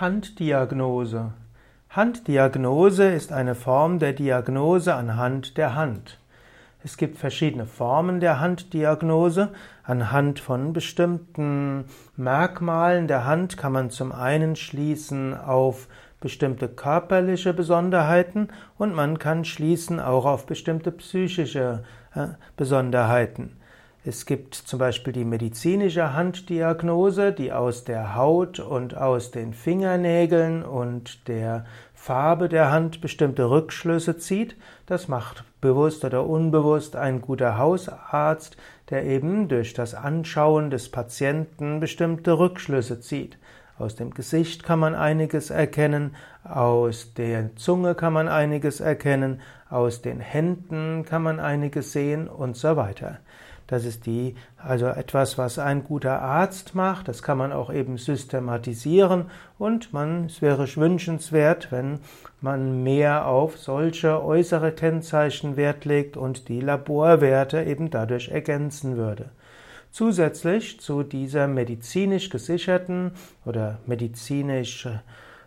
Handdiagnose. Handdiagnose ist eine Form der Diagnose anhand der Hand. Es gibt verschiedene Formen der Handdiagnose. Anhand von bestimmten Merkmalen der Hand kann man zum einen schließen auf bestimmte körperliche Besonderheiten und man kann schließen auch auf bestimmte psychische äh, Besonderheiten. Es gibt zum Beispiel die medizinische Handdiagnose, die aus der Haut und aus den Fingernägeln und der Farbe der Hand bestimmte Rückschlüsse zieht. Das macht bewusst oder unbewusst ein guter Hausarzt, der eben durch das Anschauen des Patienten bestimmte Rückschlüsse zieht. Aus dem Gesicht kann man einiges erkennen, aus der Zunge kann man einiges erkennen, aus den Händen kann man einiges sehen und so weiter. Das ist die, also etwas, was ein guter Arzt macht. Das kann man auch eben systematisieren und man, es wäre wünschenswert, wenn man mehr auf solche äußere Kennzeichen Wert legt und die Laborwerte eben dadurch ergänzen würde. Zusätzlich zu dieser medizinisch gesicherten oder medizinisch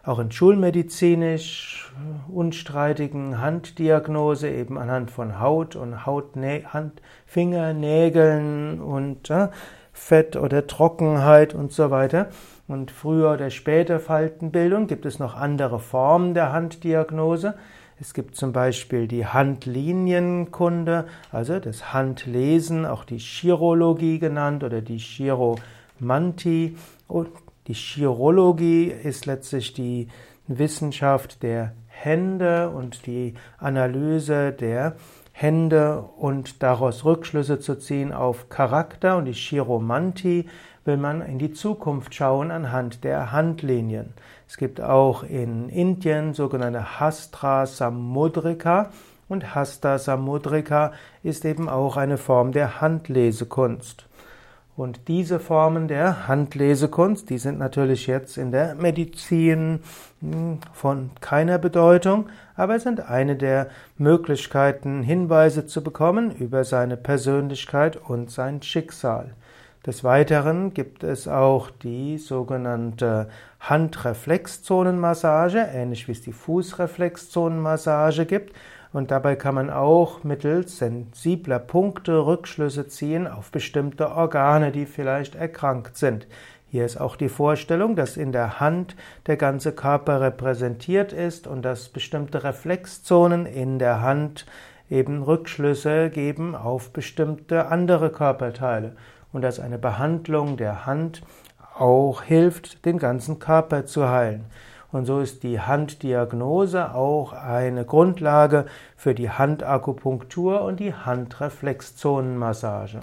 auch in schulmedizinisch unstreitigen Handdiagnose eben anhand von Haut und Hautnä Hand, Fingernägeln und äh, Fett oder Trockenheit und so weiter. Und früher oder später Faltenbildung gibt es noch andere Formen der Handdiagnose. Es gibt zum Beispiel die Handlinienkunde, also das Handlesen, auch die Chirologie genannt oder die Chiromantie. Und die Chirologie ist letztlich die Wissenschaft der Hände und die Analyse der Hände und daraus Rückschlüsse zu ziehen auf Charakter. Und die Chiromantie will man in die Zukunft schauen anhand der Handlinien. Es gibt auch in Indien sogenannte Hastra Samudrika und Hasta Samudrika ist eben auch eine Form der Handlesekunst. Und diese Formen der Handlesekunst, die sind natürlich jetzt in der Medizin hm, von keiner Bedeutung, aber sind eine der Möglichkeiten, Hinweise zu bekommen über seine Persönlichkeit und sein Schicksal. Des Weiteren gibt es auch die sogenannte Handreflexzonenmassage, ähnlich wie es die Fußreflexzonenmassage gibt. Und dabei kann man auch mittels sensibler Punkte Rückschlüsse ziehen auf bestimmte Organe, die vielleicht erkrankt sind. Hier ist auch die Vorstellung, dass in der Hand der ganze Körper repräsentiert ist und dass bestimmte Reflexzonen in der Hand eben Rückschlüsse geben auf bestimmte andere Körperteile und dass eine Behandlung der Hand auch hilft, den ganzen Körper zu heilen. Und so ist die Handdiagnose auch eine Grundlage für die Handakupunktur und die Handreflexzonenmassage.